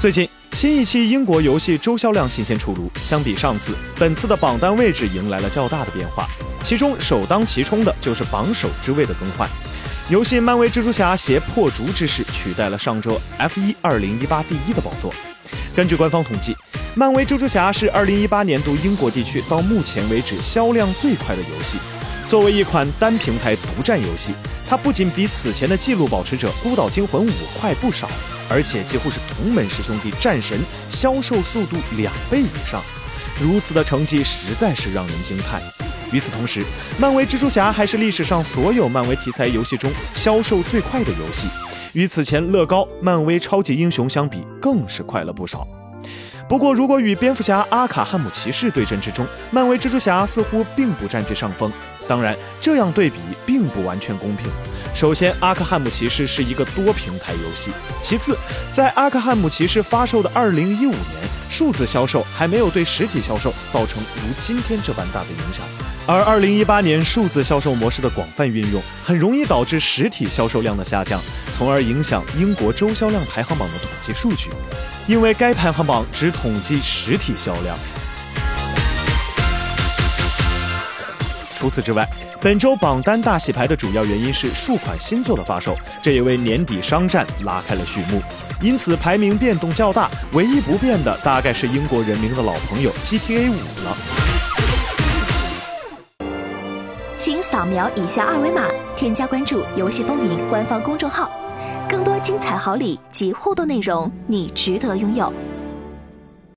最近，新一期英国游戏周销量新鲜出炉。相比上次，本次的榜单位置迎来了较大的变化，其中首当其冲的就是榜首之位的更换。游戏《漫威蜘蛛侠：携破竹之势》取代了上周 F1 2018第一的宝座。根据官方统计，《漫威蜘蛛侠》是2018年度英国地区到目前为止销量最快的游戏。作为一款单平台独占游戏，它不仅比此前的纪录保持者《孤岛惊魂五》快不少。而且几乎是同门师兄弟战神销售速度两倍以上，如此的成绩实在是让人惊叹。与此同时，漫威蜘蛛侠还是历史上所有漫威题材游戏中销售最快的游戏，与此前乐高漫威超级英雄相比，更是快了不少。不过，如果与蝙蝠侠阿卡汉姆骑士对阵之中，漫威蜘蛛侠似乎并不占据上风。当然，这样对比并不完全公平。首先，阿克汉姆骑士是一个多平台游戏；其次，在阿克汉姆骑士发售的2015年，数字销售还没有对实体销售造成如今天这般大的影响。而2018年数字销售模式的广泛运用，很容易导致实体销售量的下降，从而影响英国周销量排行榜的统计数据，因为该排行榜只统计实体销量。除此之外，本周榜单大洗牌的主要原因是数款新作的发售，这也为年底商战拉开了序幕。因此排名变动较大，唯一不变的大概是英国人民的老朋友 GTA 五了。请扫描以下二维码，添加关注“游戏风云”官方公众号，更多精彩好礼及互动内容，你值得拥有。